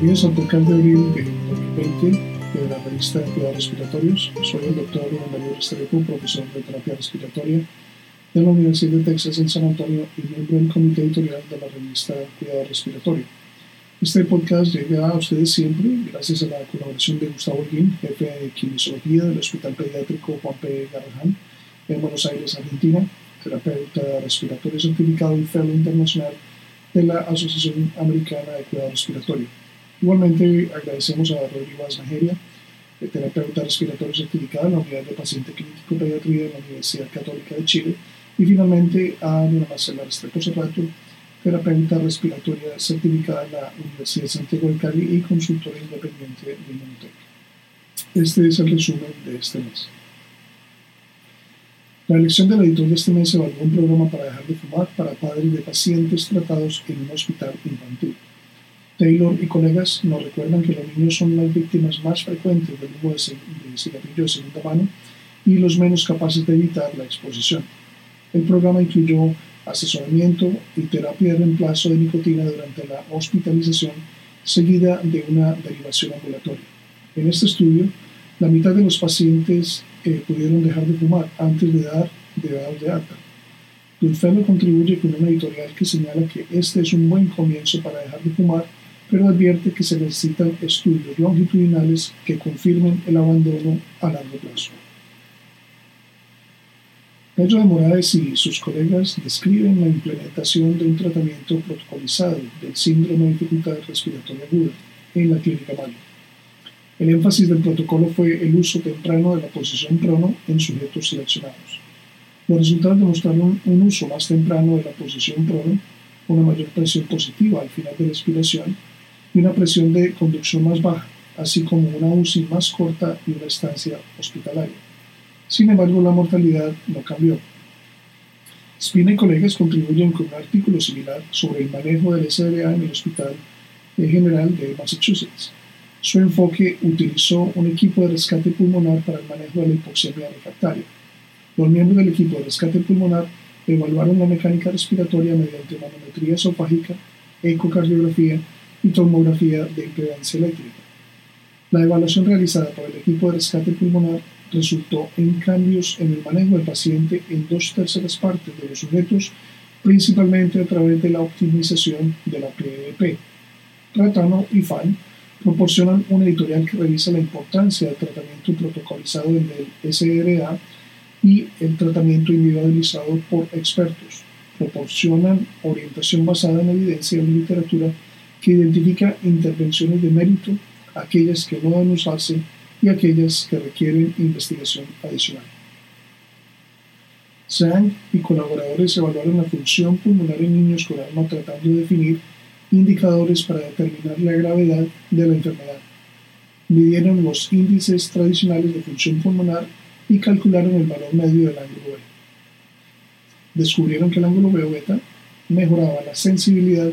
Bienvenidos al podcast de abril de 2020 de la revista Cuidados Respiratorios. Soy el doctor Mario Restrepo, profesor de terapia respiratoria de la Universidad de Texas en San Antonio y miembro del comité editorial de la revista Cuidado Respiratorio. Este podcast llega a ustedes siempre gracias a la colaboración de Gustavo Holguín, jefe de kinesiología del Hospital Pediátrico Juan P. Garrahan en Buenos Aires, Argentina, terapeuta respiratorio certificado y fellow internacional de la Asociación Americana de Cuidado Respiratorio. Igualmente agradecemos a Rodrigo Asnajeria, terapeuta respiratorio certificado en la Unidad de Paciente Crítico Pediatría de la Universidad Católica de Chile. Y finalmente a Ana Marcela Restrepo Serrato, terapeuta respiratoria certificada en la Universidad de Santiago de Cali y consultora independiente de Monotec. Este es el resumen de este mes. La elección del editor de este mes evaluó un programa para dejar de fumar para padres de pacientes tratados en un hospital infantil. Taylor y colegas nos recuerdan que los niños son las víctimas más frecuentes del humo de cigarrillo de segunda mano y los menos capaces de evitar la exposición. El programa incluyó asesoramiento y terapia de reemplazo de nicotina durante la hospitalización, seguida de una derivación ambulatoria. En este estudio, la mitad de los pacientes eh, pudieron dejar de fumar antes de dar de dar de alta. Goodfellow contribuye con una editorial que señala que este es un buen comienzo para dejar de fumar pero advierte que se necesitan estudios longitudinales que confirmen el abandono a largo plazo. Pedro de Morales y sus colegas describen la implementación de un tratamiento protocolizado del síndrome de dificultad respiratoria aguda en la clínica Mayo. El énfasis del protocolo fue el uso temprano de la posición prono en sujetos seleccionados. Los resultados demostraron un uso más temprano de la posición prono, una mayor presión positiva al final de la expiración y una presión de conducción más baja, así como una UCI más corta y una estancia hospitalaria. Sin embargo, la mortalidad no cambió. Spina y colegas contribuyen con un artículo similar sobre el manejo del SRA en el Hospital General de Massachusetts. Su enfoque utilizó un equipo de rescate pulmonar para el manejo de la hipoxemia refractaria. Los miembros del equipo de rescate pulmonar evaluaron la mecánica respiratoria mediante manometría esofágica, ecocardiografía y tomografía de impedancia eléctrica. La evaluación realizada por el equipo de rescate pulmonar resultó en cambios en el manejo del paciente en dos terceras partes de los sujetos, principalmente a través de la optimización de la PEP. Ratano y FAN proporcionan un editorial que revisa la importancia del tratamiento protocolizado del SRA y el tratamiento individualizado por expertos. Proporcionan orientación basada en evidencia y literatura que identifica intervenciones de mérito, aquellas que no deben usarse y aquellas que requieren investigación adicional. Zhang y colaboradores evaluaron la función pulmonar en niños con asma tratando de definir indicadores para determinar la gravedad de la enfermedad. Midieron los índices tradicionales de función pulmonar y calcularon el valor medio del ángulo B. Descubrieron que el ángulo B beta mejoraba la sensibilidad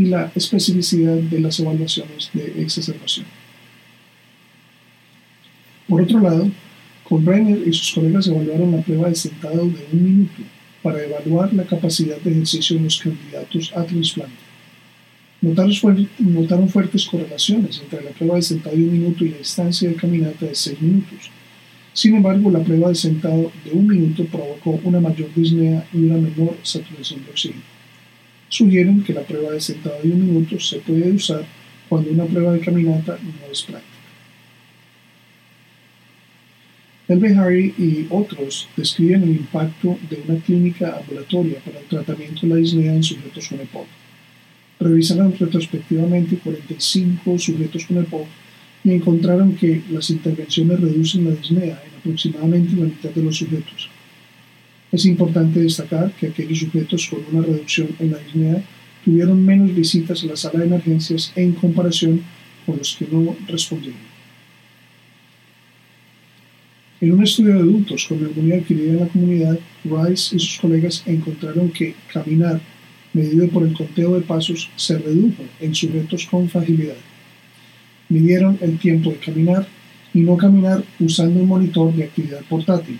y la especificidad de las evaluaciones de exacerbación. Por otro lado, Brenner y sus colegas evaluaron la prueba de sentado de un minuto para evaluar la capacidad de ejercicio de los candidatos a trasplante. Notaron, notaron fuertes correlaciones entre la prueba de sentado de un minuto y la distancia de caminata de seis minutos. Sin embargo, la prueba de sentado de un minuto provocó una mayor disnea y una menor saturación de oxígeno sugieren que la prueba de sentado de un minuto se puede usar cuando una prueba de caminata no es práctica. El Behari y otros describen el impacto de una clínica ambulatoria para el tratamiento de la disnea en sujetos con EPOC. Revisaron retrospectivamente 45 sujetos con EPOC y encontraron que las intervenciones reducen la disnea en aproximadamente la mitad de los sujetos es importante destacar que aquellos sujetos con una reducción en la disnea tuvieron menos visitas a la sala de emergencias en comparación con los que no respondieron. En un estudio de adultos con neumonía adquirida en la comunidad, Rice y sus colegas encontraron que caminar medido por el conteo de pasos se redujo en sujetos con fragilidad. Midieron el tiempo de caminar y no caminar usando un monitor de actividad portátil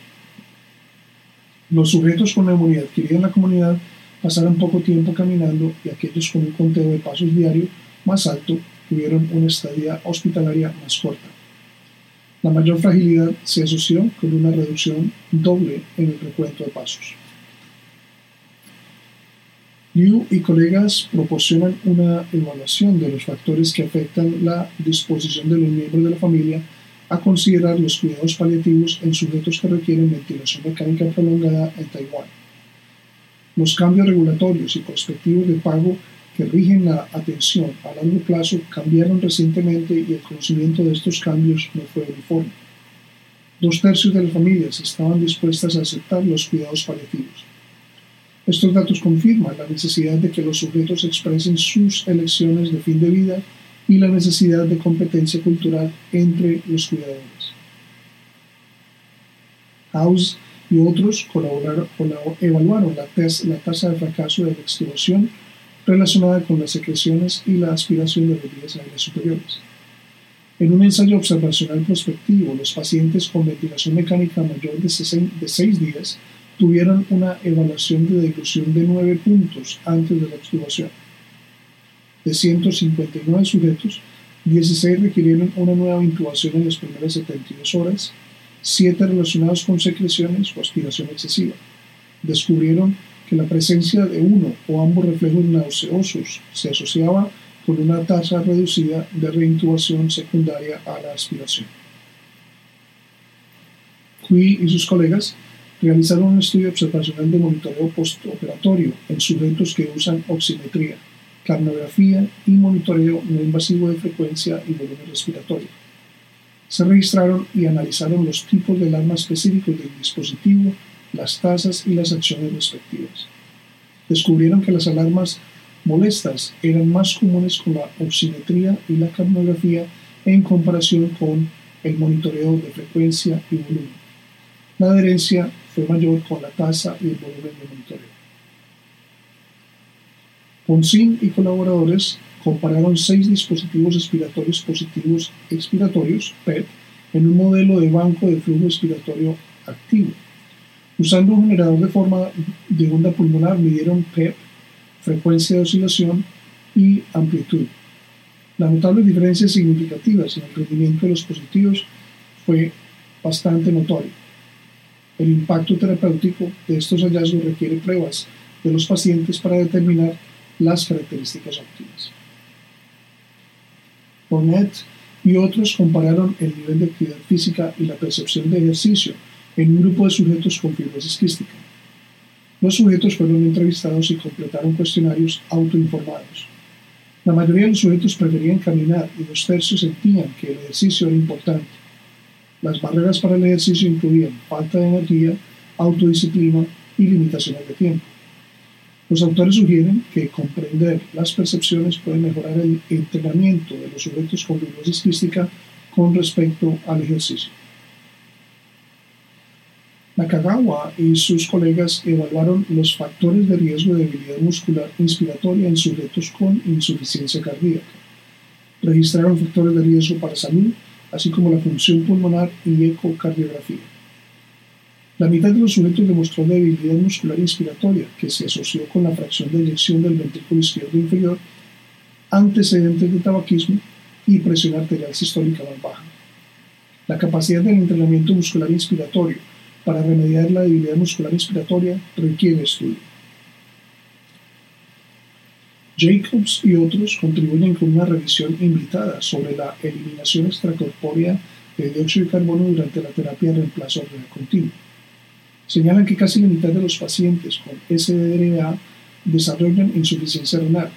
los sujetos con neumonía adquirida en la comunidad pasaron poco tiempo caminando y aquellos con un conteo de pasos diario más alto tuvieron una estadía hospitalaria más corta. La mayor fragilidad se asoció con una reducción doble en el recuento de pasos. Liu y colegas proporcionan una evaluación de los factores que afectan la disposición de los miembros de la familia a considerar los cuidados paliativos en sujetos que requieren ventilación mecánica prolongada en Taiwán. Los cambios regulatorios y prospectivos de pago que rigen la atención a largo plazo cambiaron recientemente y el conocimiento de estos cambios no fue uniforme. Dos tercios de las familias estaban dispuestas a aceptar los cuidados paliativos. Estos datos confirman la necesidad de que los sujetos expresen sus elecciones de fin de vida y la necesidad de competencia cultural entre los cuidadores. House y otros evaluaron la, la tasa de fracaso de la extubación relacionada con las secreciones y la aspiración de los vías aéreas superiores. En un ensayo observacional prospectivo, los pacientes con ventilación mecánica mayor de 6 días tuvieron una evaluación de dilución de 9 puntos antes de la extubación de 159 sujetos, 16 requirieron una nueva intubación en las primeras 72 horas, 7 relacionados con secreciones o aspiración excesiva. Descubrieron que la presencia de uno o ambos reflejos nauseosos se asociaba con una tasa reducida de reintubación secundaria a la aspiración. Cui y sus colegas realizaron un estudio observacional de monitoreo postoperatorio en sujetos que usan oximetría carnografía y monitoreo no invasivo de frecuencia y volumen respiratorio. Se registraron y analizaron los tipos de alarma específicos del dispositivo, las tasas y las acciones respectivas. Descubrieron que las alarmas molestas eran más comunes con la oximetría y la carnografía en comparación con el monitoreo de frecuencia y volumen. La adherencia fue mayor con la tasa y el volumen de Ponsin y colaboradores compararon seis dispositivos expiratorios positivos expiratorios, PET, en un modelo de banco de flujo expiratorio activo. Usando un generador de forma de onda pulmonar, midieron PEP, frecuencia de oscilación y amplitud. La notable diferencia significativas en el rendimiento de los dispositivos fue bastante notoria. El impacto terapéutico de estos hallazgos requiere pruebas de los pacientes para determinar las características óptimas. Bonnet y otros compararon el nivel de actividad física y la percepción de ejercicio en un grupo de sujetos con fibrosis quística. Los sujetos fueron entrevistados y completaron cuestionarios autoinformados. La mayoría de los sujetos preferían caminar y dos tercios sentían que el ejercicio era importante. Las barreras para el ejercicio incluían falta de energía, autodisciplina y limitaciones de tiempo. Los autores sugieren que comprender las percepciones puede mejorar el entrenamiento de los sujetos con fibrosis quística con respecto al ejercicio. Nakagawa y sus colegas evaluaron los factores de riesgo de debilidad muscular inspiratoria en sujetos con insuficiencia cardíaca. Registraron factores de riesgo para salud, así como la función pulmonar y ecocardiografía. La mitad de los sujetos demostró debilidad muscular inspiratoria, que se asoció con la fracción de eyección del ventrículo izquierdo inferior, antecedentes de tabaquismo y presión arterial sistólica más baja. La capacidad del entrenamiento muscular inspiratorio para remediar la debilidad muscular inspiratoria requiere estudio. Jacobs y otros contribuyen con una revisión invitada sobre la eliminación extracorpórea de dióxido de carbono durante la terapia de reemplazo renal continuo señalan que casi la mitad de los pacientes con SDRA desarrollan insuficiencia renal.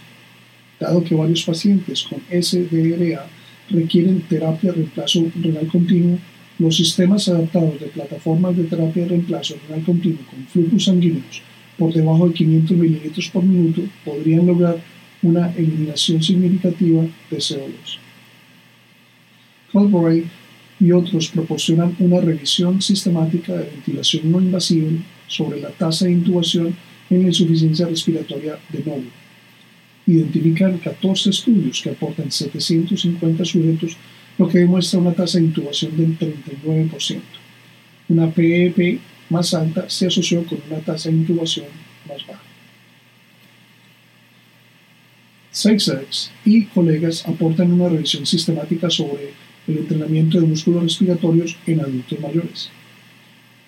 Dado que varios pacientes con SDRA requieren terapia de reemplazo renal continuo, los sistemas adaptados de plataformas de terapia de reemplazo renal continuo con flujos sanguíneos por debajo de 500 mililitros por minuto podrían lograr una eliminación significativa de CO2 y otros proporcionan una revisión sistemática de ventilación no invasiva sobre la tasa de intubación en la insuficiencia respiratoria de nuevo. Identifican 14 estudios que aportan 750 sujetos, lo que demuestra una tasa de intubación del 39%. Una PEP e más alta se asoció con una tasa de intubación más baja. SexX y colegas aportan una revisión sistemática sobre el entrenamiento de músculos respiratorios en adultos mayores.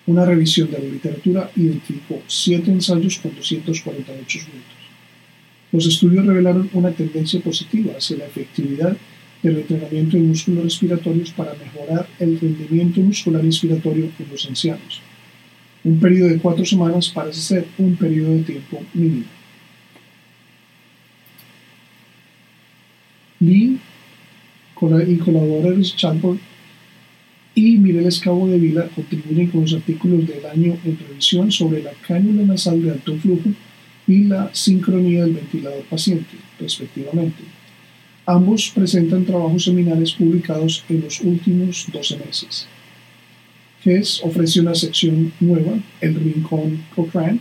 Una revisión de la literatura identificó siete ensayos con 248 sujetos. Los estudios revelaron una tendencia positiva hacia la efectividad del entrenamiento de músculos respiratorios para mejorar el rendimiento muscular respiratorio en los ancianos. Un periodo de cuatro semanas parece ser un periodo de tiempo mínimo. Lee y colaboradores Chalford y Mireles Cabo de Vila contribuyen con los artículos del año en revisión sobre la cánula nasal de alto flujo y la sincronía del ventilador paciente, respectivamente. Ambos presentan trabajos seminales publicados en los últimos 12 meses. GES ofrece una sección nueva, el Rincón Cochrane.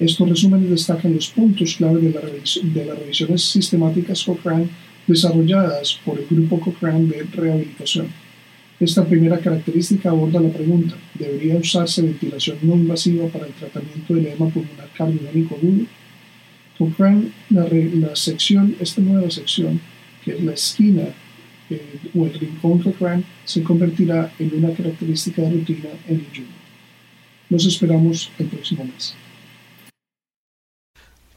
Estos resúmenes destacan los puntos clave de, la de las revisiones sistemáticas Cochrane desarrolladas por el Grupo Cochrane de Rehabilitación. Esta primera característica aborda la pregunta, ¿debería usarse ventilación no invasiva para el tratamiento del edema pulmonar cardiogénico agudo? Cochrane, la, la, sección, esta nueva sección, que es la esquina eh, o el rincón Cochrane, se convertirá en una característica de rutina en el Juno. Los esperamos el próximo mes.